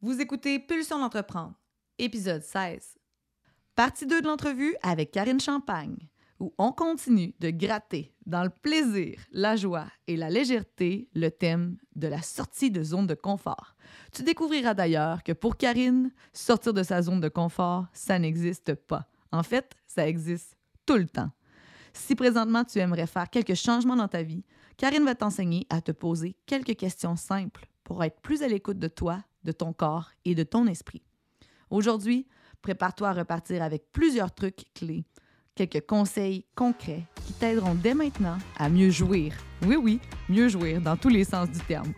Vous écoutez Pulsion d'entreprendre, épisode 16. Partie 2 de l'entrevue avec Karine Champagne, où on continue de gratter dans le plaisir, la joie et la légèreté le thème de la sortie de zone de confort. Tu découvriras d'ailleurs que pour Karine, sortir de sa zone de confort, ça n'existe pas. En fait, ça existe tout le temps. Si présentement tu aimerais faire quelques changements dans ta vie, Karine va t'enseigner à te poser quelques questions simples pour être plus à l'écoute de toi, de ton corps et de ton esprit. Aujourd'hui, prépare-toi à repartir avec plusieurs trucs clés, quelques conseils concrets qui t'aideront dès maintenant à mieux jouir. Oui, oui, mieux jouir dans tous les sens du terme.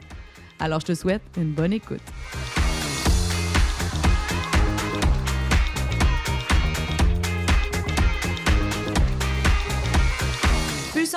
Alors, je te souhaite une bonne écoute.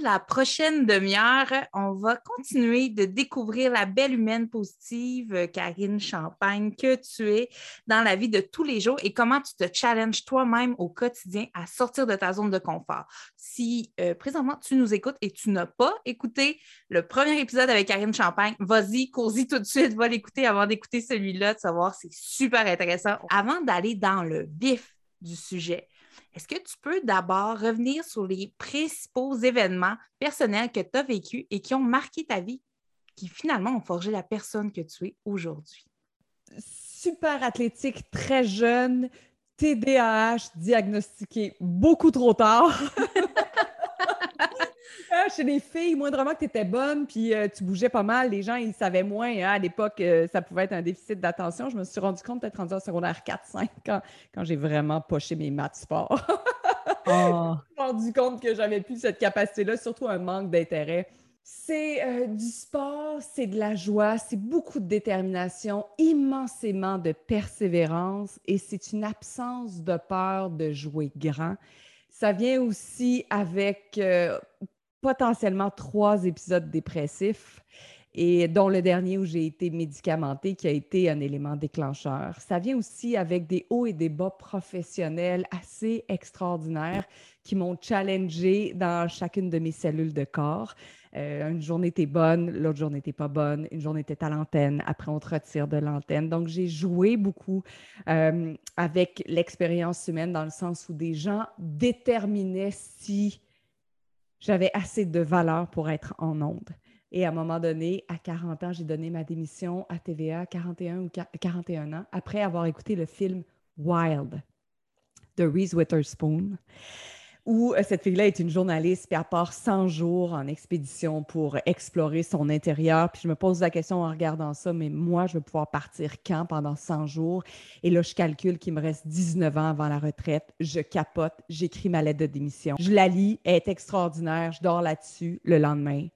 La prochaine demi-heure, on va continuer de découvrir la belle humaine positive, euh, Karine Champagne, que tu es dans la vie de tous les jours et comment tu te challenges toi-même au quotidien à sortir de ta zone de confort. Si euh, présentement tu nous écoutes et tu n'as pas écouté le premier épisode avec Karine Champagne, vas-y, cours-y tout de suite, va l'écouter avant d'écouter celui-là, de savoir c'est super intéressant. Avant d'aller dans le vif du sujet, est-ce que tu peux d'abord revenir sur les principaux événements personnels que tu as vécus et qui ont marqué ta vie, qui finalement ont forgé la personne que tu es aujourd'hui? Super athlétique, très jeune, TDAH diagnostiqué beaucoup trop tard. Ah, chez les filles, moindrement que tu étais bonne, puis euh, tu bougeais pas mal, les gens, ils savaient moins. Hein, à l'époque, euh, ça pouvait être un déficit d'attention. Je me suis rendu compte peut-être rendu en secondaire 4-5 quand, quand j'ai vraiment poché mes maths sport. Je me suis rendu compte que j'avais plus cette capacité-là, surtout un manque d'intérêt. C'est euh, du sport, c'est de la joie, c'est beaucoup de détermination, immensément de persévérance et c'est une absence de peur de jouer grand. Ça vient aussi avec potentiellement trois épisodes dépressifs et dont le dernier où j'ai été médicamentée qui a été un élément déclencheur. Ça vient aussi avec des hauts et des bas professionnels assez extraordinaires qui m'ont challengé dans chacune de mes cellules de corps. Euh, une journée était bonne, l'autre journée n'était pas bonne, une journée était à l'antenne, après on te retire de l'antenne. Donc j'ai joué beaucoup euh, avec l'expérience humaine dans le sens où des gens déterminaient si j'avais assez de valeur pour être en onde. Et à un moment donné, à 40 ans, j'ai donné ma démission à TVA, 41 ou 41 ans, après avoir écouté le film Wild de Reese Witherspoon où euh, cette fille-là est une journaliste, puis elle part 100 jours en expédition pour explorer son intérieur. Puis je me pose la question en regardant ça, mais moi, je vais pouvoir partir quand pendant 100 jours? Et là, je calcule qu'il me reste 19 ans avant la retraite. Je capote, j'écris ma lettre de démission. Je la lis, elle est extraordinaire, je dors là-dessus. Le lendemain,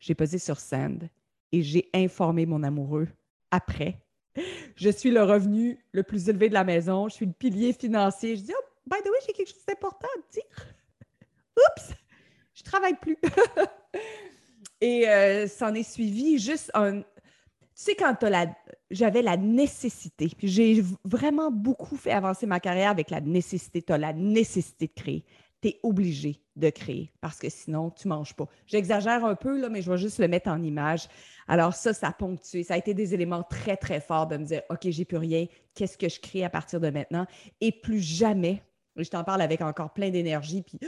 j'ai posé sur Send et j'ai informé mon amoureux après. Je suis le revenu le plus élevé de la maison, je suis le pilier financier. Je dis, oh, by the way, j'ai quelque chose d'important à te dire. Oups, je travaille plus. Et euh, s'en est suivi juste un. Tu sais, quand la... j'avais la nécessité, j'ai vraiment beaucoup fait avancer ma carrière avec la nécessité, tu as la nécessité de créer. Tu es obligé de créer parce que sinon, tu ne manges pas. J'exagère un peu, là, mais je vais juste le mettre en image. Alors, ça, ça a ponctué. Ça a été des éléments très, très forts de me dire OK, j'ai plus rien. Qu'est-ce que je crée à partir de maintenant? Et plus jamais, je t'en parle avec encore plein d'énergie, puis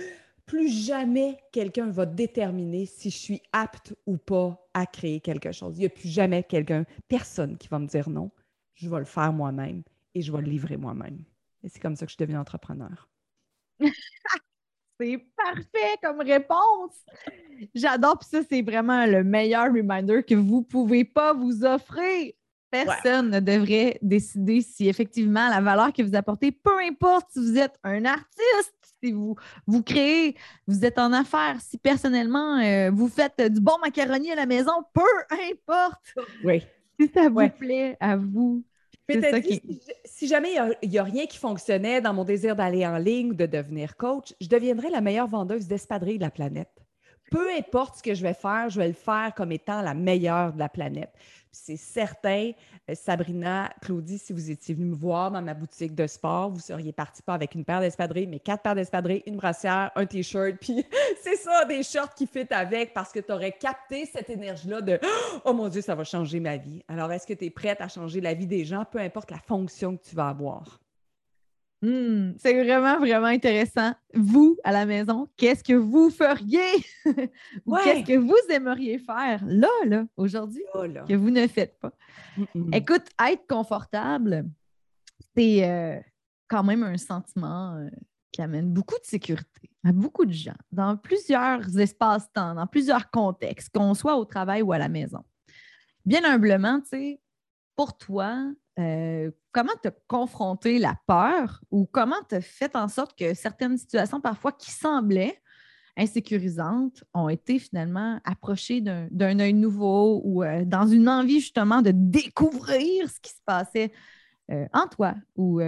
plus jamais quelqu'un va déterminer si je suis apte ou pas à créer quelque chose. Il n'y a plus jamais quelqu'un, personne qui va me dire non. Je vais le faire moi-même et je vais le livrer moi-même. Et c'est comme ça que je deviens entrepreneur. c'est parfait comme réponse. J'adore, puis ça, c'est vraiment le meilleur reminder que vous ne pouvez pas vous offrir. Personne ne devrait décider si effectivement la valeur que vous apportez, peu importe si vous êtes un artiste, si vous, vous créez, vous êtes en affaires, si personnellement euh, vous faites du bon macaroni à la maison, peu importe. Oui. Si ça vous plaît à vous. si, jamais il n'y a, rien qui fonctionnait dans mon désir d'aller en ligne ou de devenir coach, je deviendrais la meilleure vendeuse d'espadrilles de la planète. Peu importe ce que je vais faire, je vais le faire comme étant la meilleure de la planète c'est certain, euh, Sabrina, Claudie, si vous étiez venu me voir dans ma boutique de sport, vous seriez parti pas avec une paire d'espadrilles, mais quatre paires d'espadrilles, une brassière, un t-shirt, puis c'est ça, des shorts qui fit avec parce que tu aurais capté cette énergie-là de Oh mon Dieu, ça va changer ma vie. Alors, est-ce que tu es prête à changer la vie des gens, peu importe la fonction que tu vas avoir? Hmm, c'est vraiment, vraiment intéressant. Vous, à la maison, qu'est-ce que vous feriez? Ou qu'est-ce que vous aimeriez faire là, là, aujourd'hui, que vous ne faites pas? Écoute, être confortable, c'est euh, quand même un sentiment euh, qui amène beaucoup de sécurité à beaucoup de gens, dans plusieurs espaces-temps, dans plusieurs contextes, qu'on soit au travail ou à la maison. Bien humblement, tu sais, pour toi, euh, comment tu as confronté la peur ou comment as fait en sorte que certaines situations, parfois qui semblaient insécurisantes, ont été finalement approchées d'un œil nouveau ou euh, dans une envie justement de découvrir ce qui se passait euh, en toi ou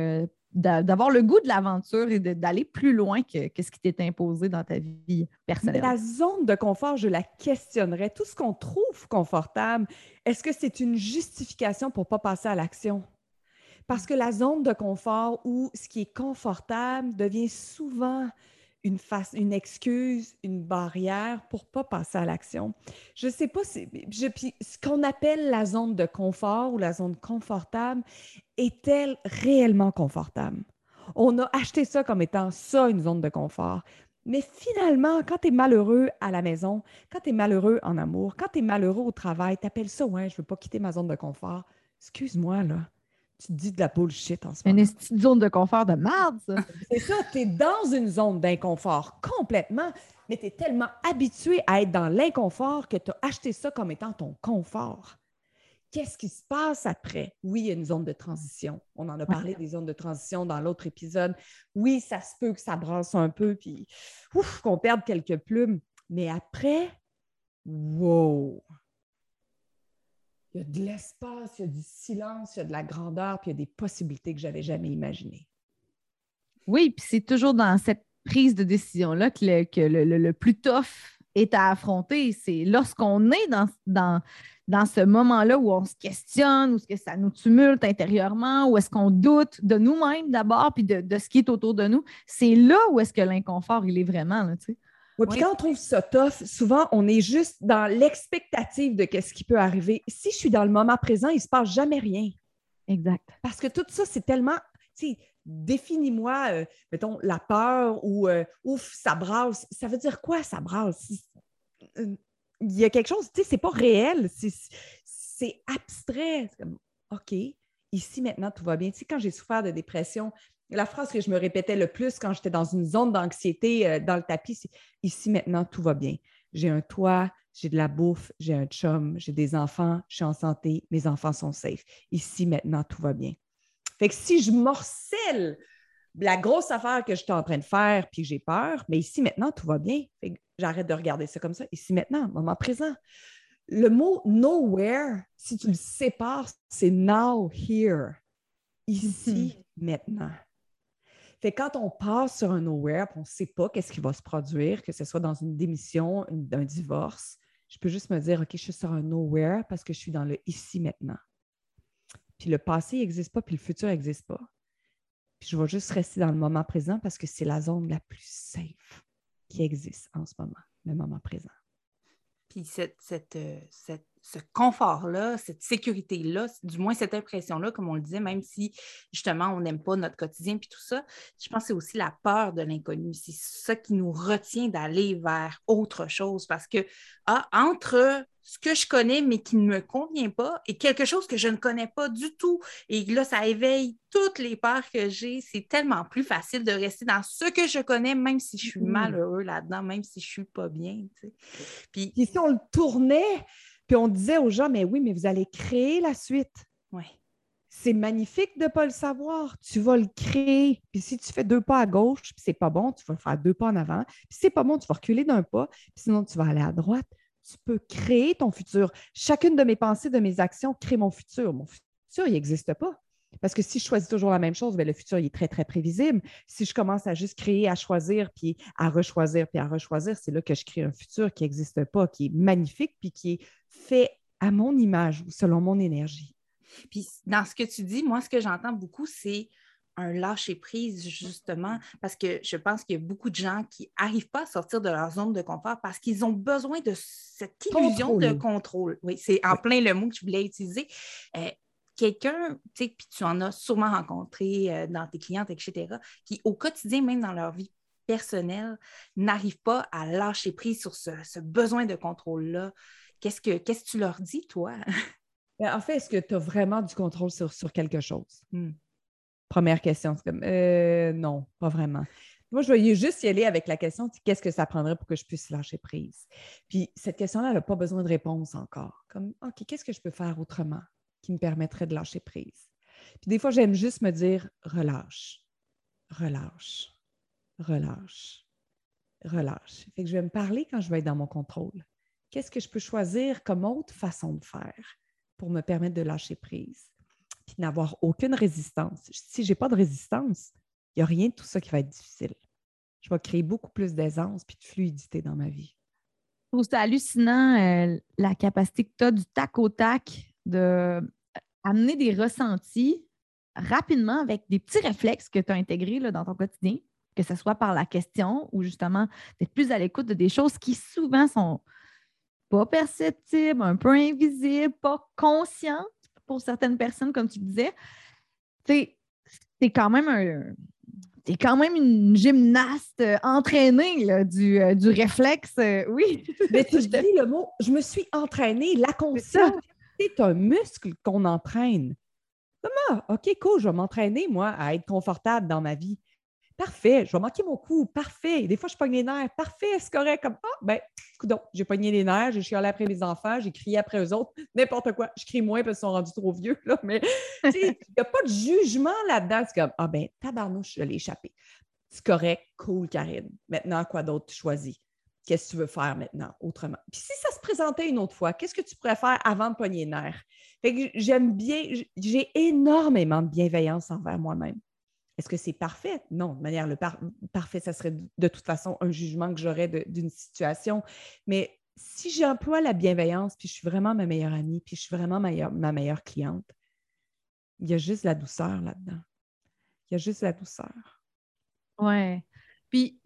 d'avoir le goût de l'aventure et d'aller plus loin que, ce qui t'est imposé dans ta vie personnelle. La zone de confort, je la questionnerais. Tout ce qu'on trouve confortable, est-ce que c'est une justification pour ne pas passer à l'action? Parce que la zone de confort où ce qui est confortable devient souvent une, face, une excuse, une barrière pour pas passer à l'action. Je sais pas si ce qu'on appelle la zone de confort ou la zone confortable est-elle réellement confortable? On a acheté ça comme étant ça, une zone de confort. Mais finalement, quand tu es malheureux à la maison, quand tu es malheureux en amour, quand tu es malheureux au travail, tu appelles ça, ouais, je veux pas quitter ma zone de confort. Excuse-moi, là tu dis de la bullshit en ce moment. Une zone de confort de merde, ça. C'est ça, tu es dans une zone d'inconfort complètement, mais tu es tellement habitué à être dans l'inconfort que tu as acheté ça comme étant ton confort. Qu'est-ce qui se passe après? Oui, il y a une zone de transition. On en a parlé des zones de transition dans l'autre épisode. Oui, ça se peut que ça brasse un peu, puis qu'on perde quelques plumes. Mais après, wow! Il y a de l'espace, il y a du silence, il y a de la grandeur, puis il y a des possibilités que je n'avais jamais imaginées. Oui, puis c'est toujours dans cette prise de décision-là que, le, plus tough est à affronter. C'est lorsqu'on est dans, dans, dans ce moment-là où on se questionne, où est-ce que ça nous tumulte intérieurement, où est-ce qu'on doute de nous-mêmes d'abord, puis de, ce qui est autour de nous. C'est là où est-ce que l'inconfort, il est vraiment. Là, tu sais. Oui, puis quand on trouve ça tough, souvent, on est juste dans l'expectative de ce qui peut arriver. Si je suis dans le moment présent, il ne se passe jamais rien. Exact. Parce que tout ça, c'est tellement. Définis-moi, euh, mettons, la peur ou euh, ouf, ça brasse. Ça veut dire quoi, ça brasse? Euh, il y a quelque chose, tu sais, c'est pas réel, c'est abstrait. Comme, OK, ici maintenant, tout va bien. Tu sais, quand j'ai souffert de dépression, la phrase que je me répétais le plus quand j'étais dans une zone d'anxiété euh, dans le tapis, c'est ici maintenant, tout va bien. J'ai un toit, j'ai de la bouffe, j'ai un chum, j'ai des enfants, je suis en santé, mes enfants sont safe. Ici maintenant, tout va bien. Fait que si je morcelle la grosse affaire que j'étais en train de faire puis que j'ai peur, mais ici maintenant, tout va bien. Fait que j'arrête de regarder ça comme ça. Ici maintenant, moment présent. Le mot nowhere, si tu le sépares, c'est now, here. Ici, maintenant. Fait quand on passe sur un nowhere, on ne sait pas qu'est-ce qui va se produire, que ce soit dans une démission, un divorce, je peux juste me dire, OK, je suis sur un nowhere parce que je suis dans le ici maintenant. Puis le passé n'existe pas, puis le futur n'existe pas. Puis je vais juste rester dans le moment présent parce que c'est la zone la plus safe qui existe en ce moment, le moment présent. Puis cette, cette, euh, cette ce confort-là, cette sécurité-là, du moins cette impression-là, comme on le disait, même si justement on n'aime pas notre quotidien puis tout ça, je pense que c'est aussi la peur de l'inconnu. C'est ça qui nous retient d'aller vers autre chose parce que ah, entre ce que je connais, mais qui ne me convient pas, et quelque chose que je ne connais pas du tout. Et là, ça éveille toutes les peurs que j'ai. C'est tellement plus facile de rester dans ce que je connais, même si je suis Mhm. malheureux là-dedans, même si je ne suis pas bien. tu sais. Puis, Puis si on le tournait, puis on disait aux gens, mais oui, mais vous allez créer la suite. ouais. C'est magnifique de ne pas le savoir. Tu vas le créer. Puis si tu fais deux pas à gauche, puis c'est pas bon, tu vas faire deux pas en avant. Puis c'est pas bon, tu vas reculer d'un pas. Puis sinon, tu vas aller à droite. Tu peux créer ton futur. Chacune de mes pensées, de mes actions crée mon futur. Mon futur, il n'existe pas. Parce que si je choisis toujours la même chose, bien, le futur il est très, très prévisible. Si je commence à juste créer, à choisir, puis à rechoisir, puis à rechoisir, c'est là que je crée un futur qui n'existe pas, qui est magnifique, puis qui est fait à mon image ou selon mon énergie. Puis dans ce que tu dis, moi, ce que j'entends beaucoup, c'est un lâcher-prise, justement, parce que je pense qu'il y a beaucoup de gens qui n'arrivent pas à sortir de leur zone de confort parce qu'ils ont besoin de cette illusion de contrôle. Oui, c'est en Oui. plein le mot que je voulais utiliser. Euh, Quelqu'un, tu sais, puis tu en as sûrement rencontré euh, dans tes clientes, etc., qui au quotidien, même dans leur vie personnelle, n'arrivent pas à lâcher prise sur ce, ce besoin de contrôle-là. Qu'est-ce que, qu'est-ce que tu leur dis, toi? Ben, En fait, est-ce que tu as vraiment du contrôle sur, sur quelque chose? Hmm. Première question, c'est comme euh, non, pas vraiment. Moi, je vais juste y aller avec la question qu'est-ce que ça prendrait pour que je puisse lâcher prise? Puis cette question-là, elle n'a pas besoin de réponse encore. Comme OK, qu'est-ce que je peux faire autrement? Qui me permettrait de lâcher prise? Puis des fois, j'aime juste me dire relâche, relâche, relâche, relâche. Fait que je vais me parler quand je vais être dans mon contrôle. Qu'est-ce que je peux choisir comme autre façon de faire pour me permettre de lâcher prise? Puis n'avoir aucune résistance. Si je n'ai pas de résistance, il n'y a rien de tout ça qui va être difficile. Je vais créer beaucoup plus d'aisance puis de fluidité dans ma vie. Je trouve ça hallucinant euh, la capacité que tu as du tac au tac de amener des ressentis rapidement avec des petits réflexes que tu as intégrés là, dans ton quotidien, que ce soit par la question ou justement d'être plus à l'écoute de des choses qui souvent sont pas perceptibles, un peu invisibles, pas conscientes pour certaines personnes, comme tu disais. Tu c'est quand même un. T'es quand même une gymnaste euh, entraînée là, du, euh, du réflexe. euh, oui. Mais tu dis le mot, je me suis entraînée. La conscience, c'est un muscle qu'on entraîne. Comment? OK, cool, je vais m'entraîner, moi, à être confortable dans ma vie. Parfait, je vais manquer mon coup. Parfait. Des fois, je pogne les nerfs. Parfait, c'est correct. Comme, ah, ben, coudonc, j'ai pogné les nerfs, j'ai chialé après mes enfants, j'ai crié après eux autres. N'importe quoi. Je crie moins parce qu'ils sont rendus trop vieux, là. Mais, tu sais, il n'y a pas de jugement là-dedans. C'est comme, ah, ben, tabarnouche, je l'ai échappé. C'est correct, cool, Karine. Maintenant, quoi d'autre tu choisis? Qu'est-ce que tu veux faire maintenant autrement? Puis si ça se présentait une autre fois, qu'est-ce que tu pourrais faire avant de pogner les nerfs? Fait que j'aime bien, j'ai énormément de bienveillance envers moi-même. Est-ce que c'est parfait? Non, de manière le par- parfait, ça serait de toute façon un jugement que j'aurais d'une situation. Mais si j'emploie la bienveillance, puis je suis vraiment ma meilleure amie, puis je suis vraiment ma meilleure, ma meilleure cliente, il y a juste la douceur là-dedans. Il y a juste la douceur. Ouais. Puis,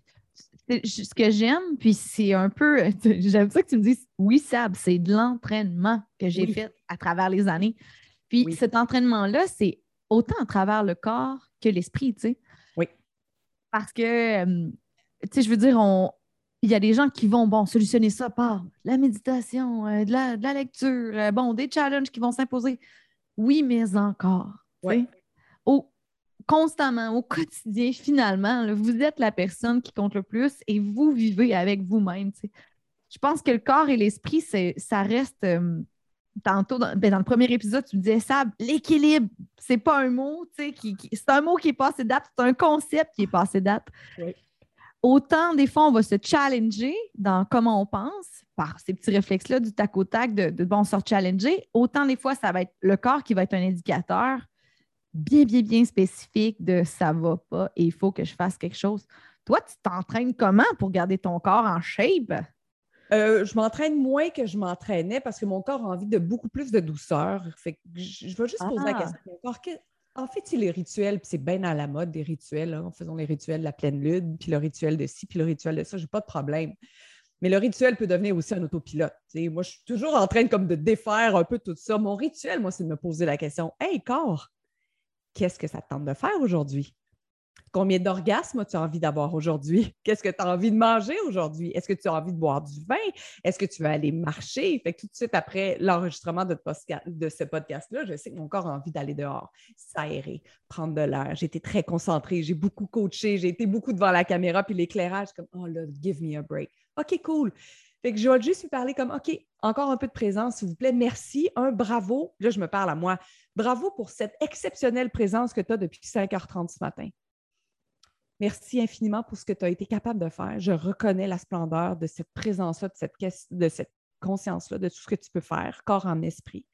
ce que j'aime, puis c'est un peu. J'aime ça que tu me dises, oui, Sab, c'est de l'entraînement que j'ai Oui. fait à travers les années. Puis, Oui. cet entraînement-là, c'est autant à travers le corps que l'esprit, tu sais. Oui. Parce que, euh, tu sais, je veux dire, on. Il y a des gens qui vont, bon, solutionner ça par la méditation, euh, de, la, de la lecture, euh, bon, des challenges qui vont s'imposer. Oui, mais encore. Au, constamment, au quotidien, finalement, là, vous êtes la personne qui compte le plus et vous vivez avec vous-même. Je pense que le corps et l'esprit, ça reste. euh, tantôt, dans, ben, dans le premier épisode, tu me disais, Sab, l'équilibre, c'est pas un mot, qui, qui- c'est un mot qui est passé date, c'est un concept qui est passé date. Oui. Autant, des fois, on va se challenger dans comment on pense, par ces petits réflexes-là du tac au tac, de, de bon, se challenger. Autant, des fois, ça va être le corps qui va être un indicateur bien, bien, bien spécifique de ça va pas et il faut que je fasse quelque chose. Toi, tu t'entraînes comment pour garder ton corps en shape? Euh, je m'entraîne moins que je m'entraînais parce que mon corps a envie de beaucoup plus de douceur. Fait que je, je vais juste poser la Ah. question. Mon corps, que- en fait, il les rituels, puis c'est bien à la mode des rituels. Hein. Faisons les rituels de la pleine lune, puis le rituel de ci, puis le rituel de ça. J'ai pas de problème. Mais le rituel peut devenir aussi un autopilote. Moi, je suis toujours en train comme de défaire un peu tout ça. Mon rituel, moi, c'est de me poser la question Hey, corps, qu'est-ce que ça te tente de faire aujourd'hui? Combien d'orgasmes as-tu envie d'avoir aujourd'hui? Qu'est-ce que tu as envie de manger aujourd'hui? Est-ce que tu as envie de boire du vin? Est-ce que tu veux aller marcher? Fait que tout de suite après l'enregistrement de, de, ce podcast-là, je sais que mon corps a envie d'aller dehors, s'aérer, prendre de l'air. J'ai été très concentrée, j'ai beaucoup coaché, j'ai été beaucoup devant la caméra, puis l'éclairage, comme Oh là, give me a break. OK, cool. Que je vais juste lui parler comme OK, encore un peu de présence, s'il vous plaît. Merci. Un bravo. Là, je me parle à moi. Bravo pour cette exceptionnelle présence que tu as depuis 5h30 ce matin. Merci infiniment pour ce que tu as été capable de faire. Je reconnais la splendeur de cette présence-là, de cette, de cette conscience-là, de tout ce que tu peux faire, corps en esprit.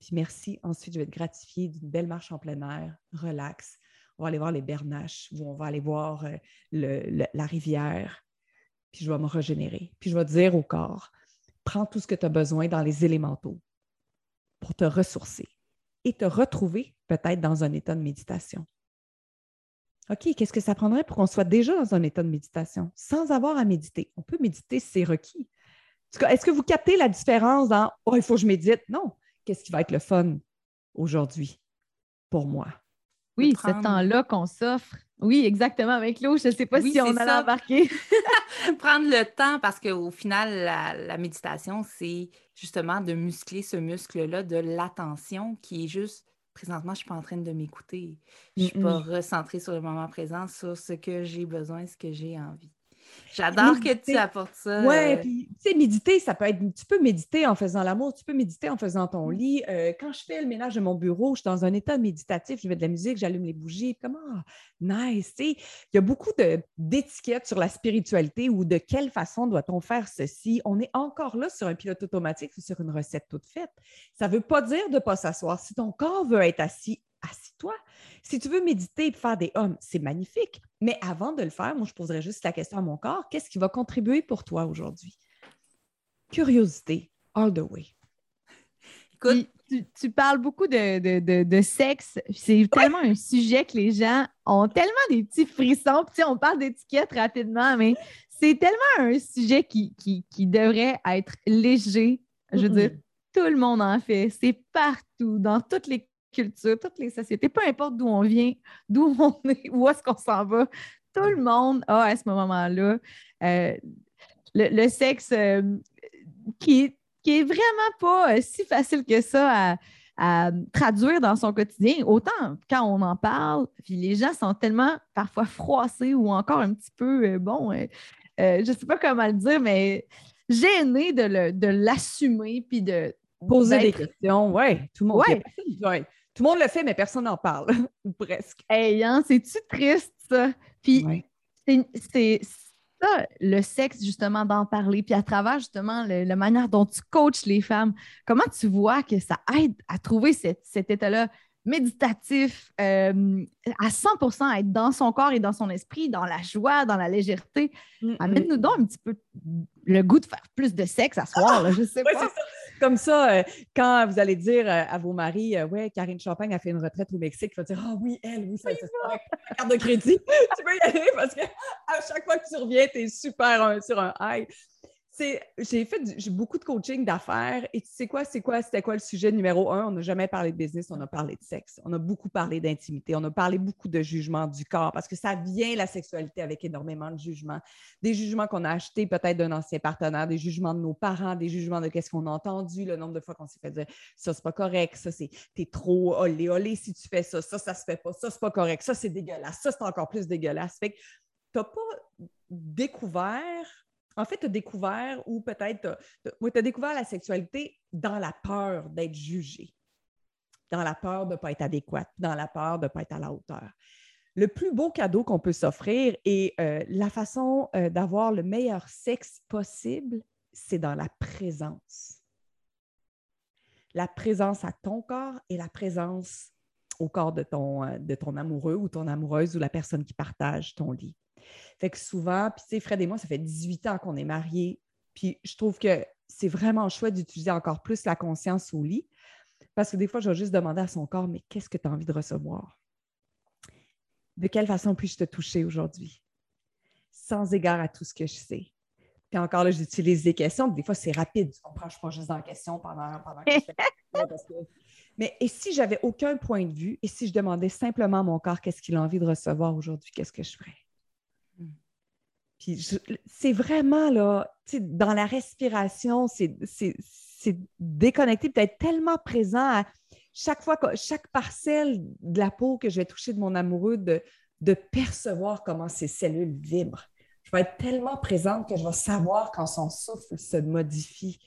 Puis merci. Ensuite, je vais te gratifier d'une belle marche en plein air, relax. On va aller voir les bernaches ou on va aller voir euh, la rivière. Puis je vais me régénérer. Puis je vais dire au corps, prends tout ce que tu as besoin dans les élémentaux pour te ressourcer et te retrouver peut-être dans un état de méditation. OK, qu'est-ce que ça prendrait pour qu'on soit déjà dans un état de méditation sans avoir à méditer? On peut méditer c'est requis. Est-ce que vous captez la différence dans Oh, il faut que je médite? Non. Qu'est-ce qui va être le fun aujourd'hui pour moi? Oui, ce temps-là qu'on s'offre. Oui, exactement. Avec l'eau, je ne sais pas si on a embarqué. Prendre le temps parce qu'au final, la, méditation, c'est justement de muscler ce muscle-là de l'attention qui est juste présentement, je ne suis pas en train de m'écouter. Je ne suis pas recentrée sur le moment présent, sur ce que j'ai besoin, ce que j'ai envie. J'adore que tu apportes ça. Oui, euh. puis tu sais, méditer, ça peut être. Tu peux méditer en faisant l'amour, tu peux méditer en faisant ton mm. lit. Euh, quand je fais le ménage de mon bureau, je suis dans un état méditatif, je mets de la musique, j'allume les bougies. Comment? Ah, nice. il y a beaucoup d'étiquettes sur la spiritualité ou de quelle façon doit-on faire ceci. On est encore là sur un pilote automatique ou sur une recette toute faite. Ça ne veut pas dire de ne pas s'asseoir. Si ton corps veut être assis, assis-toi. Si tu veux méditer et faire des hommes, c'est magnifique. Mais avant de le faire, moi, je poserais juste la question à mon corps qu'est-ce qui va contribuer pour toi aujourd'hui? Curiosité, all the way. Écoute, tu, parles beaucoup de, sexe. C'est tellement un sujet que les gens ont tellement des petits frissons. Puis, on parle d'étiquette rapidement, mais c'est tellement un sujet qui, qui, devrait être léger. Je veux dire, tout le monde en fait. C'est partout, dans toutes les culture, toutes les sociétés, peu importe d'où on vient, d'où on est, où est-ce qu'on s'en va, tout le monde a à ce moment-là euh, le, sexe euh, qui, qui est vraiment pas euh, si facile que ça à, traduire dans son quotidien. Autant quand on en parle, puis les gens sont tellement parfois froissés ou encore un petit peu, bon, je ne sais pas comment le dire, mais gênés de l'assumer puis de poser des questions. Oui, tout le monde. Ouais. Tout le monde le fait, mais personne n'en parle, ou presque. Hey, hein, c'est-tu triste, ça? Puis c'est ça, le sexe, justement, d'en parler. Puis à travers, justement, la manière dont tu coaches les femmes, comment tu vois que ça aide à trouver cet état-là méditatif, euh, à 100% être dans son corps et dans son esprit, dans la joie, dans la légèreté? Amène-nous donc un petit peu le goût de faire plus de sexe à soir, là, je sais pas. Comme ça, euh, quand vous allez dire euh, à vos maris, ouais, Karine Champagne a fait une retraite au Mexique, il va dire, ah oui, elle, oui, ça, c'est carte de crédit. tu peux y aller parce qu'à chaque fois que tu reviens, tu es super sur un high j'ai fait beaucoup de coaching d'affaires et tu sais quoi, c'est quoi, c'était quoi le sujet numéro un? On n'a jamais parlé de business, on a parlé de sexe. On a beaucoup parlé d'intimité, on a parlé beaucoup de jugement du corps parce que ça vient la sexualité avec énormément de jugements. Des jugements qu'on a achetés peut-être d'un ancien partenaire, des jugements de nos parents, des jugements de qu'est-ce qu'on a entendu, le nombre de fois qu'on s'est fait dire ça, c'est pas correct, ça, c'est t'es trop olé, olé si tu fais ça, ça, ça se fait pas, ça, c'est pas correct, ça, c'est dégueulasse, ça, c'est encore plus dégueulasse. Fait que t'as pas découvert en fait, tu as découvert ou peut-être découvert la sexualité dans la peur d'être jugé, dans la peur de ne pas être adéquate, dans la peur de ne pas être à la hauteur. Le plus beau cadeau qu'on peut s'offrir et euh, la façon euh, d'avoir le meilleur sexe possible, c'est dans la présence. La présence à ton corps et la présence au corps de ton, euh, de ton amoureux ou ton amoureuse ou la personne qui partage ton lit. Fait que souvent, puis tu sais, Fred et moi, ça fait 18 ans qu'on est mariés. Puis je trouve que c'est vraiment chouette d'utiliser encore plus la conscience au lit. Parce que des fois, je vais juste demander à son corps, mais qu'est-ce que tu as envie de recevoir? De quelle façon puis-je te toucher aujourd'hui? Sans égard à tout ce que je sais. Puis encore là, j'utilise des questions. Des fois, c'est rapide. Tu comprends? Je ne suis pas juste dans la question pendant, pendant que je fais Mais et si j'avais aucun point de vue et si je demandais simplement à mon corps qu'est-ce qu'il a envie de recevoir aujourd'hui, qu'est-ce que je ferais? Puis c'est vraiment là, dans la respiration, c'est déconnecté, peut-être tellement présent à chaque fois, chaque parcelle de la peau que je vais toucher de mon amoureux, de, de percevoir comment ces cellules vibrent. Je vais être tellement présente que je vais savoir quand son souffle se modifie.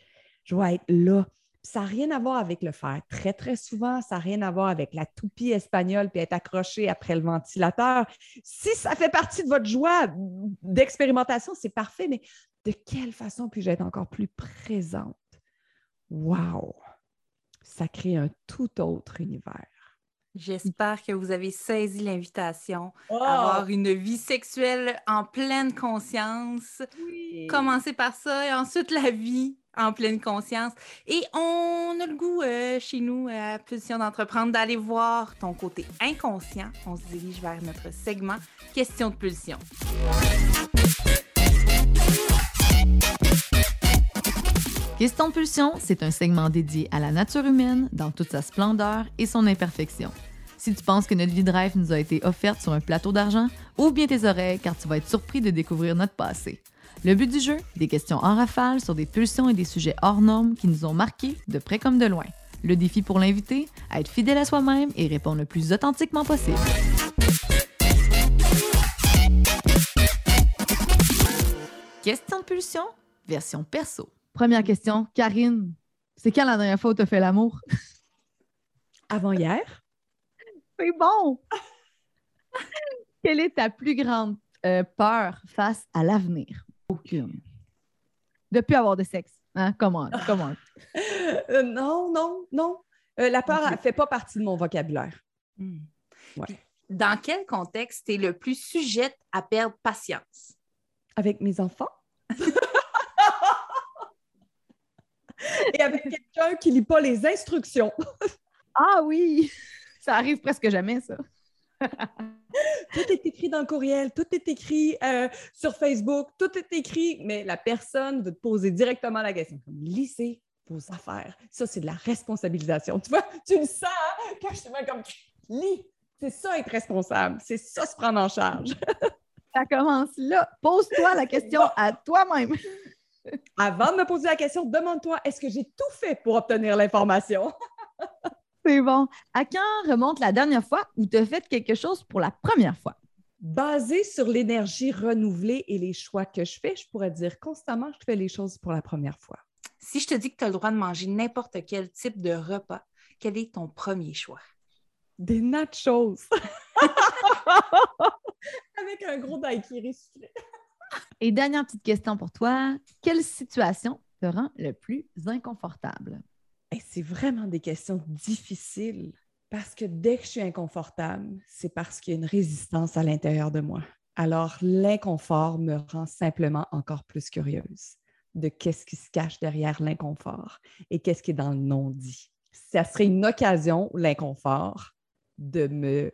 Je vais être là. Ça n'a rien à voir avec le faire très, très souvent. Ça n'a rien à voir avec la toupie espagnole puis être accroché après le ventilateur. Si ça fait partie de votre joie d'expérimentation, c'est parfait, mais de quelle façon puis-je être encore plus présente? Wow! Ça crée un tout autre univers. J'espère que vous avez saisi l'invitation à avoir une vie sexuelle en pleine conscience. Commencez par ça et ensuite la vie en pleine conscience. Et on a le goût euh, chez nous, à Position d'entreprendre, d'aller voir ton côté inconscient. On se dirige vers notre segment Question de pulsion. Question de pulsion, c'est un segment dédié à la nature humaine dans toute sa splendeur et son imperfection. Si tu penses que notre vie de rêve nous a été offerte sur un plateau d'argent, ouvre bien tes oreilles car tu vas être surpris de découvrir notre passé. Le but du jeu, des questions en rafale sur des pulsions et des sujets hors normes qui nous ont marqués de près comme de loin. Le défi pour l'invité, être fidèle à soi-même et répondre le plus authentiquement possible. Question de pulsion, version perso. Première question, Karine, c'est quand la dernière fois où tu as fait l'amour? Avant hier. C'est bon! Quelle est ta plus grande euh, peur face à l'avenir? Aucune. De plus avoir de sexe. Hein? Comment? Comment? Euh, non, non, non. Euh, la peur ne fait pas partie de mon vocabulaire. Hmm. Dans quel contexte tu es le plus sujette à perdre patience? Avec mes enfants. et avec quelqu'un qui ne lit pas les instructions. ah oui, ça arrive presque jamais, ça. tout est écrit dans le courriel, tout est écrit euh, sur Facebook, tout est écrit, mais la personne veut te poser directement la question. Comme lisez vos affaires. Ça, c'est de la responsabilisation. Tu vois, tu le sens hein? quand je te mets comme lis. C'est ça être responsable. C'est ça se prendre en charge. ça commence là. Pose-toi la question à toi-même. Avant de me poser la question, demande-toi est-ce que j'ai tout fait pour obtenir l'information? C'est bon. À quand remonte la dernière fois où tu as fait quelque chose pour la première fois? Basé sur l'énergie renouvelée et les choix que je fais, je pourrais dire constamment je fais les choses pour la première fois. Si je te dis que tu as le droit de manger n'importe quel type de repas, quel est ton premier choix? Des nachos. Avec un gros daiquiri sucré. Et dernière petite question pour toi. Quelle situation te rend le plus inconfortable? C'est vraiment des questions difficiles parce que dès que je suis inconfortable, c'est parce qu'il y a une résistance à l'intérieur de moi. Alors, l'inconfort me rend simplement encore plus curieuse de qu'est-ce qui se cache derrière l'inconfort et qu'est-ce qui est dans le non-dit. Ça serait une occasion, l'inconfort, de me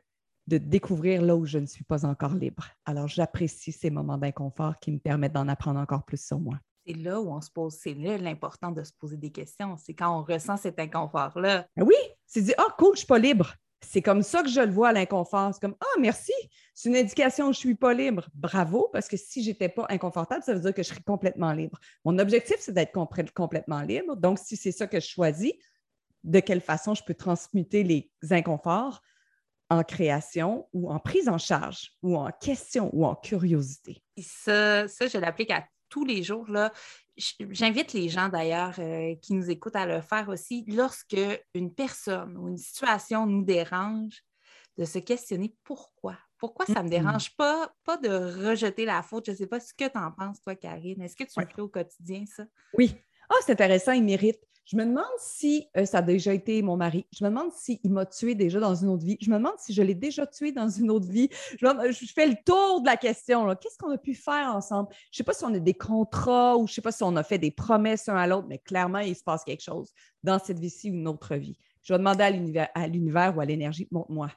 de découvrir là où je ne suis pas encore libre. Alors, j'apprécie ces moments d'inconfort qui me permettent d'en apprendre encore plus sur moi. C'est là où on se pose, c'est là l'important de se poser des questions. C'est quand on ressent cet inconfort-là. Ben oui, c'est dit, ah, oh, cool, je ne suis pas libre. C'est comme ça que je le vois, l'inconfort. C'est comme, ah, merci, c'est une indication que je ne suis pas libre. Bravo, parce que si je n'étais pas inconfortable, ça veut dire que je serais complètement libre. Mon objectif, c'est d'être complètement libre. Donc, si c'est ça que je choisis, de quelle façon je peux transmuter les inconforts en création ou en prise en charge ou en question ou en curiosité? ça, ça je l'applique à tous les jours. Là. J'invite les gens d'ailleurs euh, qui nous écoutent à le faire aussi. Lorsque une personne ou une situation nous dérange, de se questionner pourquoi. Pourquoi ça ne me mm-hmm. dérange pas? Pas de rejeter la faute? Je ne sais pas ce que tu en penses, toi, Karine. Est-ce que tu le fais au quotidien, ça? Oui. Ah, c'est intéressant, il mérite. Je me demande si euh, ça a déjà été mon mari. Je me demande s'il m'a tué déjà dans une autre vie. Je me demande si je l'ai déjà tué dans une autre vie. Je, fais le tour de la question. Qu'est-ce qu'on a pu faire ensemble? Je ne sais pas si on a des contrats ou je ne sais pas si on a fait des promesses un à l'autre, mais clairement, il se passe quelque chose dans cette vie-ci ou une autre vie. Je vais demander à l'univers ou à l'énergie, montre-moi.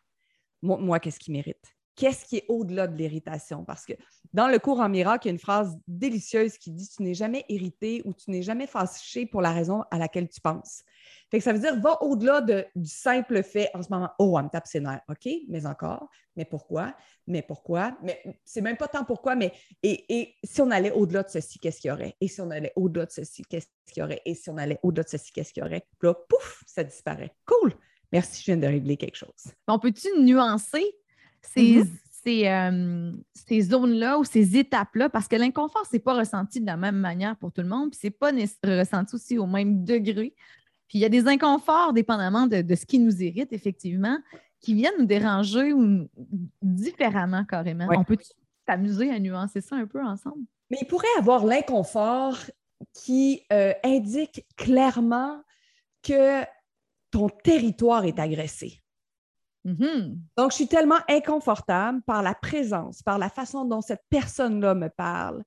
Montre-moi qu'est-ce qu'il mérite qu'est-ce qui est au-delà de l'irritation? Parce que dans le cours en miracle, il y a une phrase délicieuse qui dit Tu n'es jamais irrité ou tu n'es jamais fâché pour la raison à laquelle tu penses. Fait que ça veut dire, va au-delà de, du simple fait en ce moment, oh, elle me tape ses nerfs. OK, mais encore, mais pourquoi? Mais pourquoi? Mais c'est même pas tant pourquoi, mais et, si on allait au-delà de ceci, qu'est-ce qu'il y aurait? Et si on allait au-delà de ceci, qu'est-ce qu'il y aurait? Et si on allait au-delà de ceci, qu'est-ce qu'il y aurait? Puis là, pouf, ça disparaît. Cool! Merci, je viens de régler quelque chose. On peut-tu nuancer ces, mm-hmm. euh, ces, zones-là ou ces étapes-là? Parce que l'inconfort, ce n'est pas ressenti de la même manière pour tout le monde, puis ce n'est pas ressenti aussi au même degré. Puis il y a des inconforts, dépendamment de, de ce qui nous irrite, effectivement, qui viennent nous déranger ou différemment carrément. On peut s'amuser à nuancer ça un peu ensemble? Mais il pourrait avoir l'inconfort qui euh, indique clairement que ton territoire est agressé. Mm-hmm. Donc, je suis tellement inconfortable par la présence, par la façon dont cette personne-là me parle,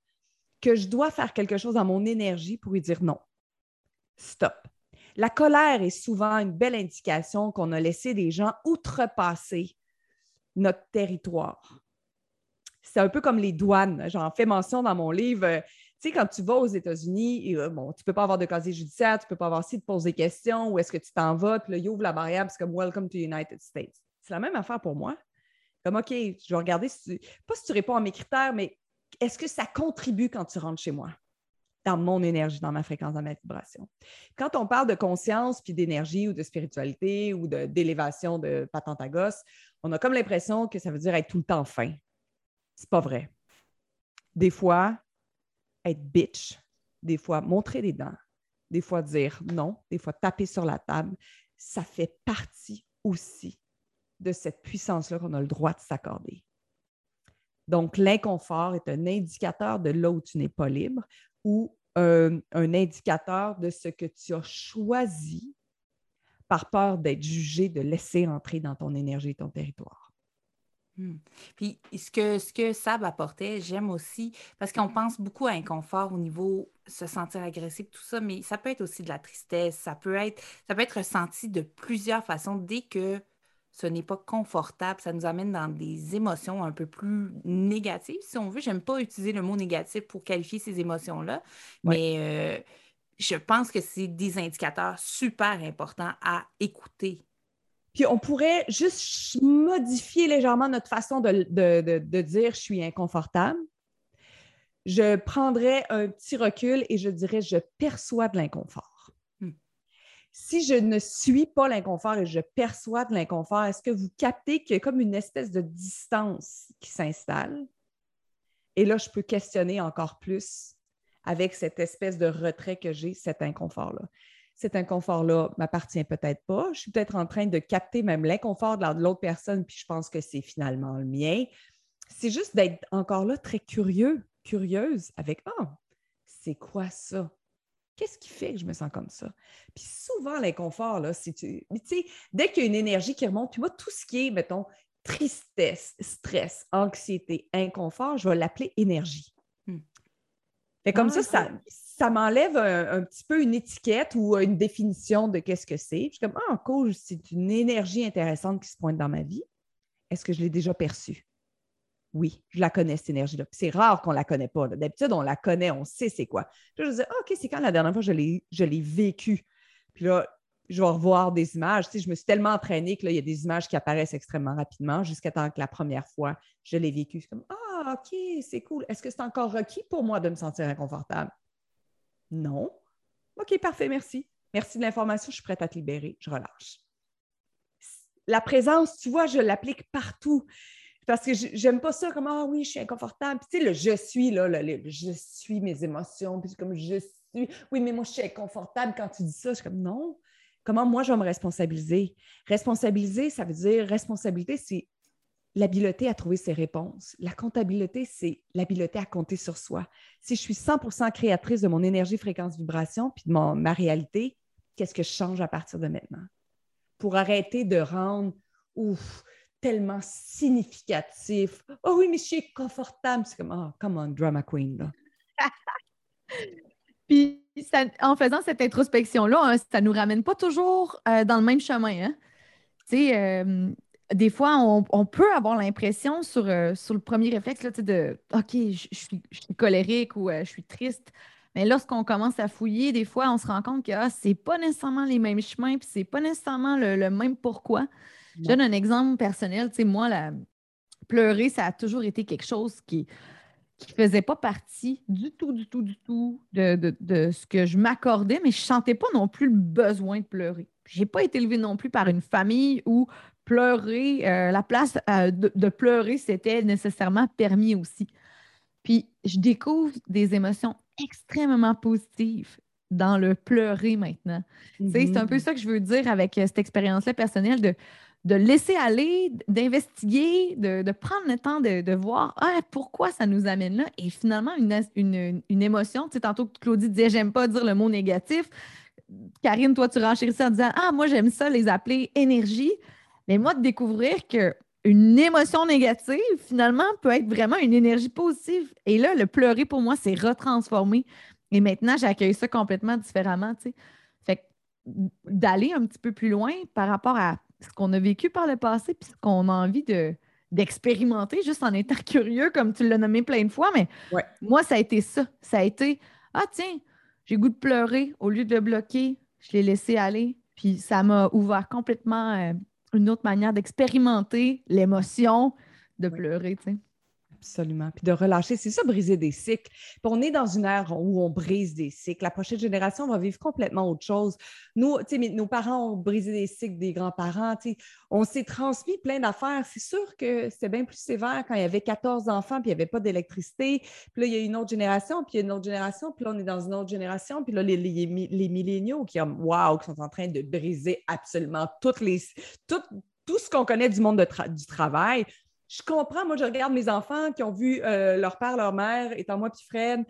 que je dois faire quelque chose dans mon énergie pour lui dire non. Stop. La colère est souvent une belle indication qu'on a laissé des gens outrepasser notre territoire. C'est un peu comme les douanes. J'en fais mention dans mon livre. Quand tu vas aux États-Unis, euh, bon, tu ne peux pas avoir de casier judiciaire, tu ne peux pas avoir si te poser des questions, où est-ce que tu t'en vas, puis là, la barrière, c'est comme Welcome to the United States. C'est la même affaire pour moi. Comme, OK, je vais regarder, si tu... pas si tu réponds à mes critères, mais est-ce que ça contribue quand tu rentres chez moi? dans mon énergie, dans ma fréquence, dans ma vibration. Quand on parle de conscience, puis d'énergie ou de spiritualité ou d'élévation de, patente à gosse, on a comme l'impression que ça veut dire être tout le temps fin. C'est pas vrai. Des fois, être bitch, des fois montrer les dents, des fois dire non, des fois taper sur la table, ça fait partie aussi de cette puissance-là qu'on a le droit de s'accorder. Donc, l'inconfort est un indicateur de là où tu n'es pas libre, ou un, indicateur de ce que tu as choisi par peur d'être jugé, de laisser entrer dans ton énergie et ton territoire. Hmm. Puis ce que, ce que Sab apportait, j'aime aussi, parce qu'on pense beaucoup à inconfort au niveau se sentir agressif, tout ça, mais ça peut être aussi de la tristesse, ça peut être, ça peut être ressenti de plusieurs façons dès que ce n'est pas confortable, ça nous amène dans des émotions un peu plus négatives, si on veut. J'aime pas utiliser le mot négatif pour qualifier ces émotions-là, mais euh, je pense que c'est des indicateurs super importants à écouter. Puis on pourrait juste modifier légèrement notre façon de, de dire je suis inconfortable. Je prendrais un petit recul et je dirais je perçois de l'inconfort si je ne suis pas l'inconfort et je perçois de l'inconfort, est-ce que vous captez qu'il y a comme une espèce de distance qui s'installe? Et là, je peux questionner encore plus avec cette espèce de retrait que j'ai, cet inconfort-là. Cet inconfort-là m'appartient peut-être pas. Je suis peut-être en train de capter même l'inconfort de l'autre personne, puis je pense que c'est finalement le mien. C'est juste d'être encore là très curieux, curieuse avec Ah, oh, c'est quoi ça? Qu'est-ce qui fait que je me sens comme ça? Puis souvent, l'inconfort, là, si tu. sais, dès qu'il y a une énergie qui remonte, puis moi, tout ce qui est, mettons, tristesse, stress, anxiété, inconfort, je vais l'appeler énergie. Hmm. Fait comme ça, ça, ça m'enlève un, petit peu une étiquette ou une définition de qu'est-ce que c'est. Je suis comme, ah, cool, c'est une énergie intéressante qui se pointe dans ma vie. Est-ce que je l'ai déjà perçue? oui, je la connais, cette énergie-là. C'est rare qu'on ne la connaît pas. D'habitude, on la connaît, on sait c'est quoi. je me disais, OK, c'est quand la dernière fois je l'ai, je vécu? Puis là, je vais revoir des images. Tu je me suis tellement entraînée que là, il y a des images qui apparaissent extrêmement rapidement jusqu'à temps que la première fois, je l'ai vécu. C'est comme, ah, OK, c'est cool. Est-ce que c'est encore requis pour moi de me sentir inconfortable? Non. OK, parfait, merci. Merci de l'information, je suis prête à te libérer, je relâche. La présence, tu vois, je l'applique partout. Parce que j'aime pas ça comme Ah oui, je suis inconfortable. Puis, tu sais, le je suis, là, le, je suis mes émotions. Puis comme je suis. Oui, mais moi, je suis inconfortable quand tu dis ça. Je suis comme non. Comment moi, je vais me responsabiliser? Responsabiliser, ça veut dire responsabilité, c'est l'habileté à trouver ses réponses. La comptabilité, c'est l'habileté à compter sur soi. Si je suis 100% créatrice de mon énergie, fréquence, vibration, puis de ma réalité, qu'est-ce que je change à partir de maintenant? Pour arrêter de rendre, tellement significatif. Oh oui, mais je suis confortable. C'est comme, oh, come on, drama queen. Puis, en faisant cette introspection-là, hein, ça ne nous ramène pas toujours euh, dans le même chemin. Hein? Tu sais, euh, des fois, on, peut avoir l'impression sur, euh, sur le premier réflexe là, de OK, je, suis, colérique ou je suis triste. Mais lorsqu'on commence à fouiller, des fois, on se rend compte que ah, ce n'est pas nécessairement les mêmes chemins, puis c'est pas nécessairement le, même pourquoi. Je donne un exemple personnel. Tu sais, moi, la... pleurer, ça a toujours été quelque chose qui qui ne faisait pas partie du tout, du tout, du tout de, ce que je m'accordais, mais je ne sentais pas non plus le besoin de pleurer. Je n'ai pas été élevée non plus par une famille où pleurer, euh, la place euh, de, pleurer, c'était nécessairement permis aussi. Puis je découvre des émotions extrêmement positives dans le pleurer maintenant. C'est un peu mm-hmm. ça que je veux dire avec euh, cette expérience-là personnelle de de laisser aller, d'investiguer, de, prendre le temps de, voir ah, pourquoi ça nous amène là? Et finalement, une, émotion, tu sais, tantôt Claudie disait j'aime pas dire le mot négatif. Karine, toi, tu renchérissais en disant Ah, moi, j'aime ça les appeler énergie. Mais moi, de découvrir que une émotion négative, finalement, peut être vraiment une énergie positive. Et là, le pleurer, pour moi, c'est retransformé. Et maintenant, j'accueille ça complètement différemment, tu sais. Fait d'aller un petit peu plus loin par rapport à ce qu'on a vécu par le passé, puis ce qu'on a envie de, d'expérimenter juste en étant curieux, comme tu l'as nommé plein de fois. Mais moi, ça a été ça. Ça a été Ah, tiens, j'ai goût de pleurer. Au lieu de le bloquer, je l'ai laissé aller. Puis ça m'a ouvert complètement euh, une autre manière d'expérimenter l'émotion de pleurer. Tu sais. Absolument. Puis de relâcher, c'est ça, briser des cycles. Puis on est dans une ère où on brise des cycles. La prochaine génération va vivre complètement autre chose. Nous, nos parents ont brisé des cycles des grands-parents. On s'est transmis plein d'affaires. C'est sûr que c'était bien plus sévère quand il y avait 14 enfants puis il n'y avait pas d'électricité. Puis là, il y a une autre génération, puis il y a une autre génération, puis là, on est dans une autre génération. Puis là, les, les, les milléniaux qui, wow, qui sont en train de briser absolument toutes les, tout ce qu'on connaît du monde du travail je comprends, moi, je regarde mes enfants qui ont vu euh, leur père, leur mère, étant moi puis Fred,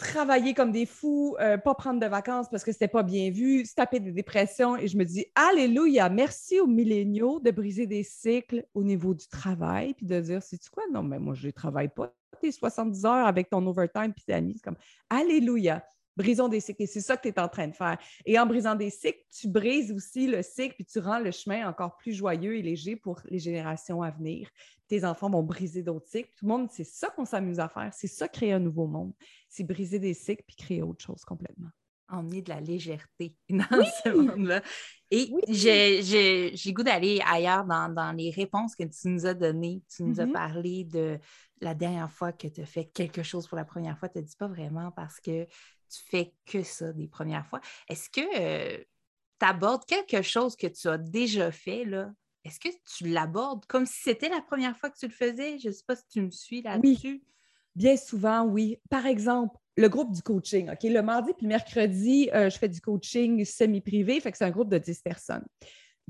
travailler comme des fous, euh, pas prendre de vacances parce que c'était pas bien vu, se taper des dépressions. Et je me dis, Alléluia, merci aux milléniaux de briser des cycles au niveau du travail, puis de dire, c'est quoi? Non, mais moi, je ne travaille pas tes 70 heures avec ton overtime puis tes amis. Comme, Alléluia. Brisons des cycles. Et c'est ça que tu es en train de faire. Et en brisant des cycles, tu brises aussi le cycle, puis tu rends le chemin encore plus joyeux et léger pour les générations à venir. Tes enfants vont briser d'autres cycles. Tout le monde, c'est ça qu'on s'amuse à faire. C'est ça, créer un nouveau monde. C'est briser des cycles puis créer autre chose complètement. Emmener de la légèreté dans ce monde-là. Et j'ai goût d'aller ailleurs dans, les réponses que tu nous as données. Tu nous as mm-hmm. parlé de la dernière fois que tu as fait quelque chose pour la première fois. Tu ne dis pas vraiment parce que tu fais que ça des premières fois. Est-ce que euh, tu abordes quelque chose que tu as déjà fait, là? Est-ce que tu l'abordes comme si c'était la première fois que tu le faisais? Je ne sais pas si tu me suis là-dessus. Bien souvent, oui. Par exemple, le groupe du coaching. OK? Le mardi puis le mercredi, euh, je fais du coaching semi-privé, fait que c'est un groupe de 10 personnes.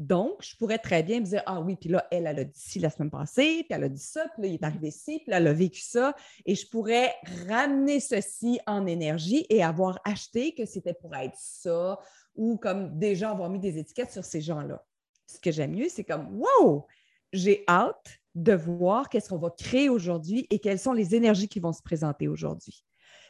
Donc, je pourrais très bien me dire, ah oui, puis là, elle, elle a dit ci la semaine passée, puis elle a dit ça, puis là, il est arrivé ci, puis là, elle a vécu ça. Et je pourrais ramener ceci en énergie et avoir acheté que c'était pour être ça, ou comme déjà avoir mis des étiquettes sur ces gens-là. Ce que j'aime mieux, c'est comme, wow, j'ai hâte de voir qu'est-ce qu'on va créer aujourd'hui et quelles sont les énergies qui vont se présenter aujourd'hui.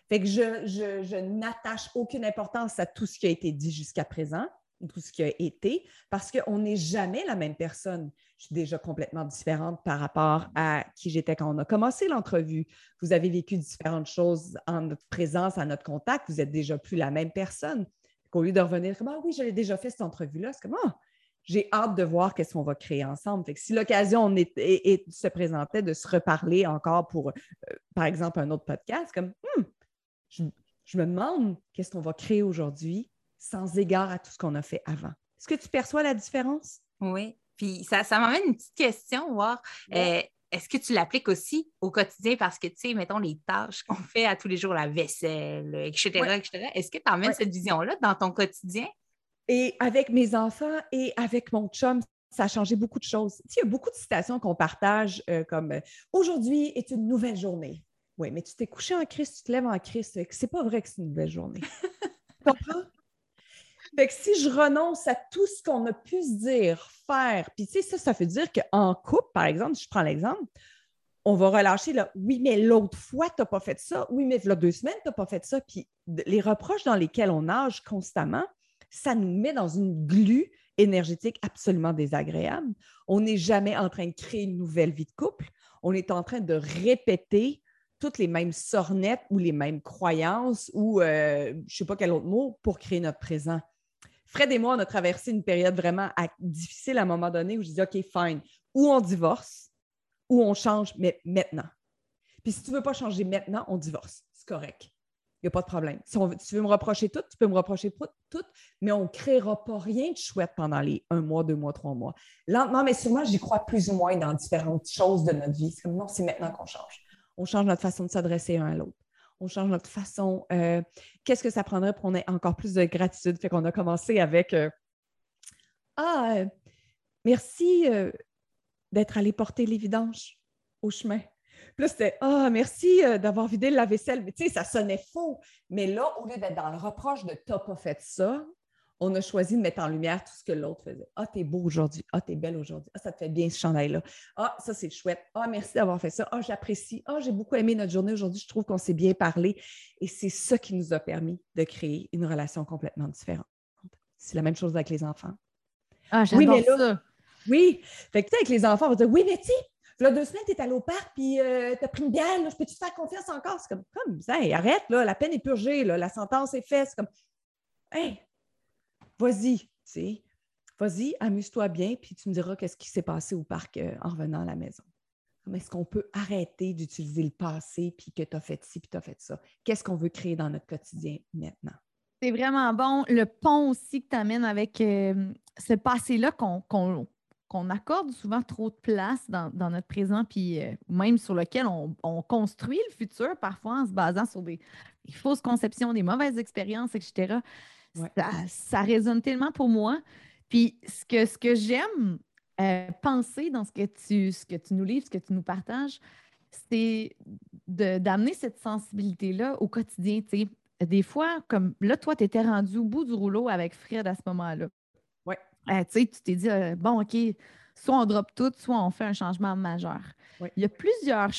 Fait que je, je n'attache aucune importance à tout ce qui a été dit jusqu'à présent tout ce qui a été, parce qu'on n'est jamais la même personne. Je suis déjà complètement différente par rapport à qui j'étais quand on a commencé l'entrevue. Vous avez vécu différentes choses en notre présence, à notre contact. Vous n'êtes déjà plus la même personne. Au lieu de revenir comme Ah oui, j'avais déjà fait cette entrevue-là, c'est comme Ah, j'ai hâte de voir qu'est-ce qu'on va créer ensemble. Si l'occasion se présentait de se reparler encore pour, euh, par exemple, un autre podcast, comme hmm, je me demande qu'est-ce qu'on va créer aujourd'hui sans égard à tout ce qu'on a fait avant. Est-ce que tu perçois la différence? Oui. Puis ça, ça m'amène une petite question, voir. Euh, est-ce que tu l'appliques aussi au quotidien? Parce que, tu sais, mettons les tâches qu'on fait à tous les jours, la vaisselle, etc., etc. Est-ce que tu emmènes cette vision-là dans ton quotidien? Et avec mes enfants et avec mon chum, ça a changé beaucoup de choses. il y a beaucoup de citations qu'on partage euh, comme euh, Aujourd'hui est une nouvelle journée. Oui, mais tu t'es couché en Christ, tu te lèves en Christ. C'est pas vrai que c'est une nouvelle journée. tu comprends? Fait que si je renonce à tout ce qu'on a pu se dire, faire, puis tu sais, ça, ça veut dire qu'en couple, par exemple, je prends l'exemple, on va relâcher là, oui, mais l'autre fois, tu n'as pas fait ça, oui, mais là, deux semaines, tu n'as pas fait ça. Puis les reproches dans lesquels on nage constamment, ça nous met dans une glu énergétique absolument désagréable. On n'est jamais en train de créer une nouvelle vie de couple. On est en train de répéter toutes les mêmes sornettes ou les mêmes croyances ou euh, je ne sais pas quel autre mot pour créer notre présent. Fred et moi, on a traversé une période vraiment difficile à un moment donné où je disais, OK, fine, ou on divorce, ou on change, mais maintenant. Puis si tu ne veux pas changer maintenant, on divorce. C'est correct. Il n'y a pas de problème. Si tu veux me reprocher tout, tu peux me reprocher tout, mais on ne créera pas rien de chouette pendant les un mois, deux mois, trois mois. Lentement, mais sûrement, j'y crois plus ou moins dans différentes choses de notre vie. C'est comme non, c'est maintenant qu'on change. On change notre façon de s'adresser un à l'autre. On change notre façon. Euh, qu'est-ce que ça prendrait pour qu'on ait encore plus de gratitude? Fait qu'on a commencé avec euh, Ah, euh, merci d'être allé porter les vidanges au chemin. Puis là, c'était Ah, merci d'avoir vidé la vaisselle. Mais tu sais, ça sonnait faux. Mais là, au lieu d'être dans le reproche de T'as pas fait ça, on a choisi de mettre en lumière tout ce que l'autre faisait. Ah, t'es beau aujourd'hui. Ah, t'es belle aujourd'hui. Ah, ça te fait bien ce chandail-là. Ah, ça, c'est chouette. Ah, merci d'avoir fait ça. Ah, j'apprécie. Ah, j'ai beaucoup aimé notre journée aujourd'hui. Je trouve qu'on s'est bien parlé. Et c'est ça qui nous a permis de créer une relation complètement différente. C'est la même chose avec les enfants. Ah, j'adore oui, ça. Oui. Fait que, avec les enfants, on va dire Oui, mais tu Là, deux semaines, tu es allé au parc, puis euh, tu as pris une bière, je peux-tu te faire confiance encore? C'est comme, comme, ça, arrête, là, la peine est purgée, là, la sentence est faite. C'est comme, hey, vas-y, tu sais, vas-y, amuse-toi bien, puis tu me diras qu'est-ce qui s'est passé au parc euh, en revenant à la maison. Est-ce qu'on peut arrêter d'utiliser le passé, puis que tu as fait ci, puis tu as fait ça? Qu'est-ce qu'on veut créer dans notre quotidien maintenant? C'est vraiment bon. Le pont aussi que tu amènes avec euh, ce passé-là qu'on qu'on accorde souvent trop de place dans, notre présent, puis euh, même sur lequel on, construit le futur, parfois en se basant sur des, fausses conceptions, des mauvaises expériences, etc. Ça, résonne tellement pour moi. Puis ce que, ce que j'aime euh, penser dans ce que, tu, ce que tu nous livres, ce que tu nous partages, c'est d'amener cette sensibilité-là au quotidien. Des fois, comme là, toi, tu étais rendu au bout du rouleau avec Fred à ce moment-là. Euh, tu t'es dit, euh, bon, OK, soit on drop tout, soit on fait un changement majeur. Il y a plusieurs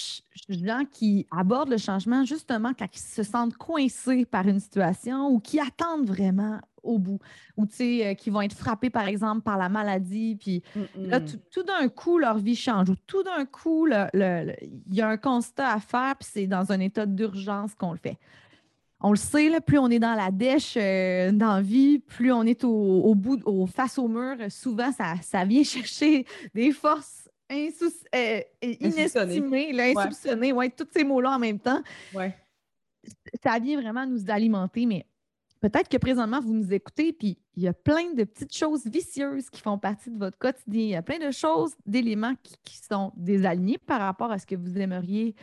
gens qui abordent le changement justement quand ils se sentent coincés par une situation ou qui attendent vraiment au bout, ou euh, qui vont être frappés, par exemple, par la maladie, puis là, tout, d'un coup, leur vie change, ou tout d'un coup, il y a un constat à faire, puis c'est dans un état d'urgence qu'on le fait on le sait, là, plus on est dans la dèche euh, dans la vie, plus on est au, bout, au, face au mur, souvent, ça, ça vient chercher des forces euh, inestimées, insoupçonnées, ouais. tous ces mots-là en même temps. Ouais. Ça vient vraiment nous alimenter, mais peut-être que présentement, vous nous écoutez, puis il y a plein de petites choses vicieuses qui font partie de votre quotidien. Il y a plein de choses, d'éléments qui, qui sont désalignés par rapport à ce que vous aimeriez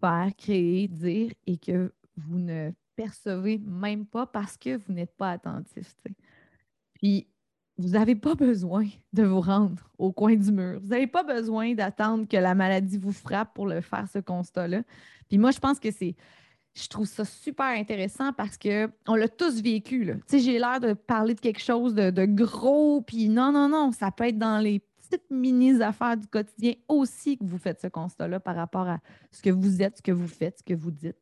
faire, créer, dire, et que vous ne percevez même pas parce que vous n'êtes pas attentif. Puis, vous n'avez pas besoin de vous rendre au coin du mur. Vous n'avez pas besoin d'attendre que la maladie vous frappe pour le faire, ce constat-là. Puis moi, je pense que c'est. Je trouve ça super intéressant parce qu'on l'a tous vécu. Là. J'ai l'air de parler de quelque chose de gros, puis non, non, non, ça peut être dans les petites mini-affaires du quotidien aussi que vous faites ce constat-là par rapport à ce que vous êtes, ce que vous faites, ce que vous dites.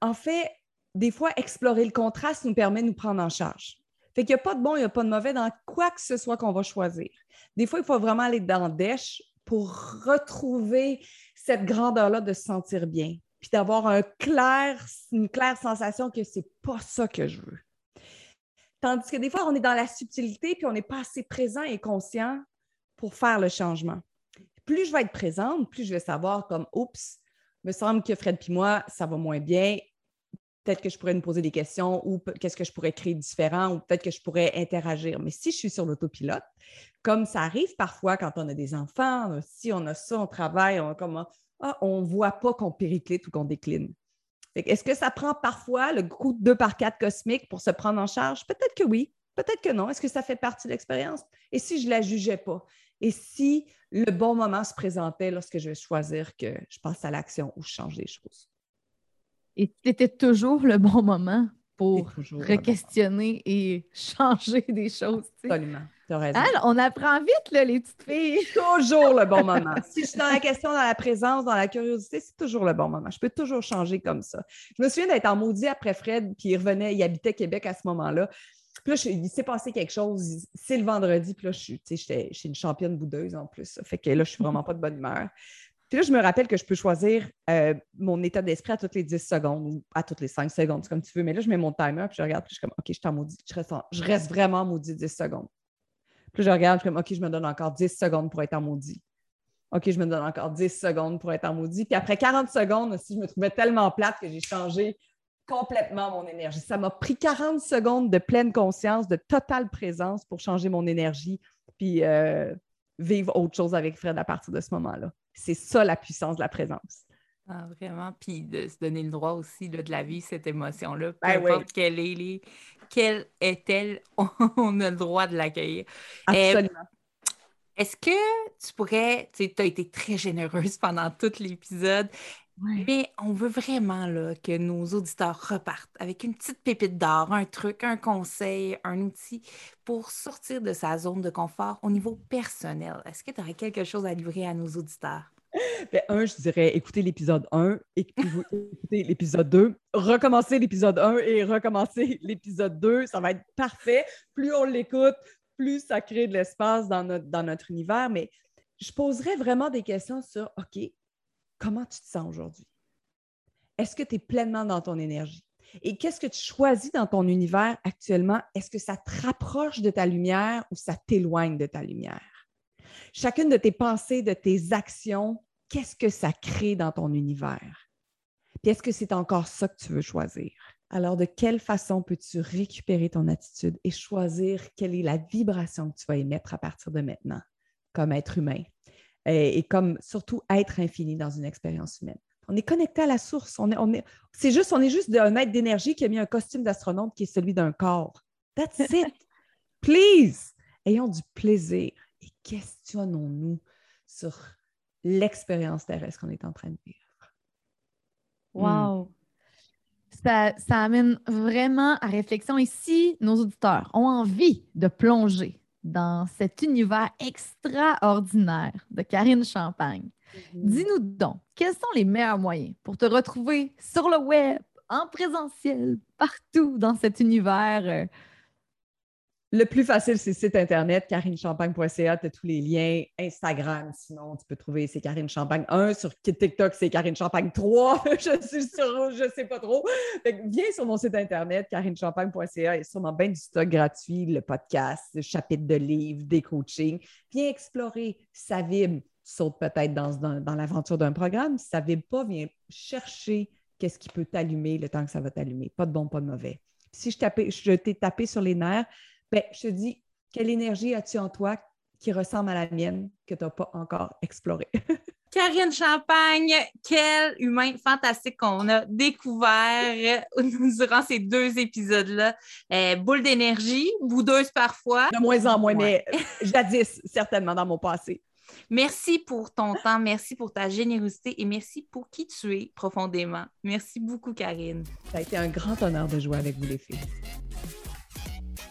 En fait, des fois, explorer le contraste nous permet de nous prendre en charge. Fait qu'il n'y a pas de bon, il n'y a pas de mauvais dans quoi que ce soit qu'on va choisir. Des fois, il faut vraiment aller dans dèche pour retrouver cette grandeur-là de se sentir bien, puis d'avoir une claire sensation que c'est pas ça que je veux. Tandis que des fois, on est dans la subtilité, puis on n'est pas assez présent et conscient pour faire le changement. Plus je vais être présente, plus je vais savoir comme, oups, me semble que Fred puis moi, ça va moins bien peut-être que je pourrais me poser des questions ou qu'est-ce que je pourrais créer différent ou peut-être que je pourrais interagir. Mais si je suis sur l'autopilote, comme ça arrive parfois quand on a des enfants, si on a ça, on travaille, on ne ah, voit pas qu'on périclite ou qu'on décline. Est-ce que ça prend parfois le coup de 2 par 4 cosmique pour se prendre en charge? Peut-être que oui, peut-être que non. Est-ce que ça fait partie de l'expérience? Et si je ne la jugeais pas? Et si le bon moment se présentait lorsque je vais choisir que je passe à l'action ou je change des choses? Et c'était toujours le bon moment pour re-questionner et changer des choses. Absolument. Tu as raison. on apprend vite, là, les petites filles. Toujours le bon moment. si je suis dans la question, dans la présence, dans la curiosité, c'est toujours le bon moment. Je peux toujours changer comme ça. Je me souviens d'être en maudit après Fred, puis il revenait, il habitait Québec à ce moment-là. Puis là, il s'est passé quelque chose. C'est le vendredi, puis là, je suis, une championne boudeuse en plus. Ça fait que là, je suis vraiment pas de bonne humeur. Puis là, je me rappelle que je peux choisir euh, mon état d'esprit à toutes les 10 secondes ou à toutes les 5 secondes, comme tu veux. Mais là, je mets mon timer, puis je regarde, puis je suis comme, OK, je suis en maudit. Je reste, reste vraiment maudit 10 secondes. Puis je regarde, je suis comme, OK, je me donne encore 10 secondes pour être en maudit. OK, je me donne encore 10 secondes pour être en maudit. Puis après 40 secondes aussi, je me trouvais tellement plate que j'ai changé complètement mon énergie. Ça m'a pris 40 secondes de pleine conscience, de totale présence pour changer mon énergie, puis euh, vivre autre chose avec Fred à partir de ce moment-là. C'est ça la puissance de la présence. Ah, vraiment. Puis de se donner le droit aussi de la vie, cette émotion-là. Peu ben importe quelle est, quelle est-elle, on a le droit de l'accueillir. Absolument. Est-ce que tu pourrais, tu as été très généreuse pendant tout l'épisode, mais on veut vraiment là, que nos auditeurs repartent avec une petite pépite d'or, un truc, un conseil, un outil pour sortir de sa zone de confort au niveau personnel. Est-ce que tu aurais quelque chose à livrer à nos auditeurs? Ben, un, je dirais écoutez l'épisode 1, écoutez l'épisode 2, recommencez l'épisode 1 et recommencez l'épisode 2. Ça va être parfait. Plus on l'écoute, plus ça crée de l'espace dans notre, dans notre univers. Mais je poserais vraiment des questions sur OK, comment tu te sens aujourd'hui? Est-ce que tu es pleinement dans ton énergie? Et qu'est-ce que tu choisis dans ton univers actuellement? Est-ce que ça te rapproche de ta lumière ou ça t'éloigne de ta lumière? Chacune de tes pensées, de tes actions, qu'est-ce que ça crée dans ton univers? Puis est-ce que c'est encore ça que tu veux choisir? Alors, de quelle façon peux-tu récupérer ton attitude et choisir quelle est la vibration que tu vas émettre à partir de maintenant comme être humain? Et, comme surtout être infini dans une expérience humaine? On est connecté à la source. On est, on est, c'est juste, on est juste un être d'énergie qui a mis un costume d'astronaute qui est celui d'un corps. That's it. Please! Ayons du plaisir et questionnons-nous sur l'expérience terrestre qu'on est en train de vivre. Wow! ça, amène vraiment à réflexion. Et si nos auditeurs ont envie de plonger dans cet univers extraordinaire de Karine Champagne, mhm. dis-nous donc, quels sont les meilleurs moyens pour te retrouver sur le web, en présentiel, partout dans cet univers euh, le plus facile, c'est le site internet, carinechampagne.ca. Tu as tous les liens. Instagram, sinon, tu peux trouver c'est Karine Champagne 1. Sur TikTok, c'est Karine Champagne 3. je suis sur, je sais pas trop. viens sur mon site internet, carinechampagne.ca. Il y a sûrement bien du stock gratuit, le podcast, le chapitre de livres, des coachings. Viens explorer. ça vibre, tu sautes peut-être dans, l'aventure d'un programme. Si ça vibre pas, viens chercher qu'est-ce qui peut t'allumer le temps que ça va t'allumer. Pas de bon, pas de mauvais. Si je, je t'ai tapé sur les nerfs, ben, je te dis, quelle énergie as-tu en toi qui ressemble à la mienne que tu n'as pas encore explorée? Karine Champagne, quel humain fantastique qu'on a découvert durant ces deux épisodes-là. Euh, boule d'énergie, boudeuse parfois. De moins en moins, mais jadis, certainement dans mon passé. Merci pour ton temps, merci pour ta générosité et merci pour qui tu es profondément. Merci beaucoup, Karine. Ça a été un grand honneur de jouer avec vous, les filles.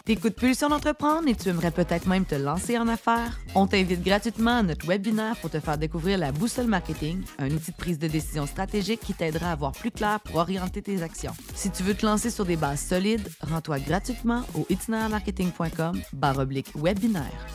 T'écoutes Pulsion d'entreprendre et tu aimerais peut-être même te lancer en affaires? On t'invite gratuitement à notre webinaire pour te faire découvrir la boussole marketing, un outil de prise de décision stratégique qui t'aidera à voir plus clair pour orienter tes actions. Si tu veux te lancer sur des bases solides, rends-toi gratuitement au itinermarketing.com webinaire.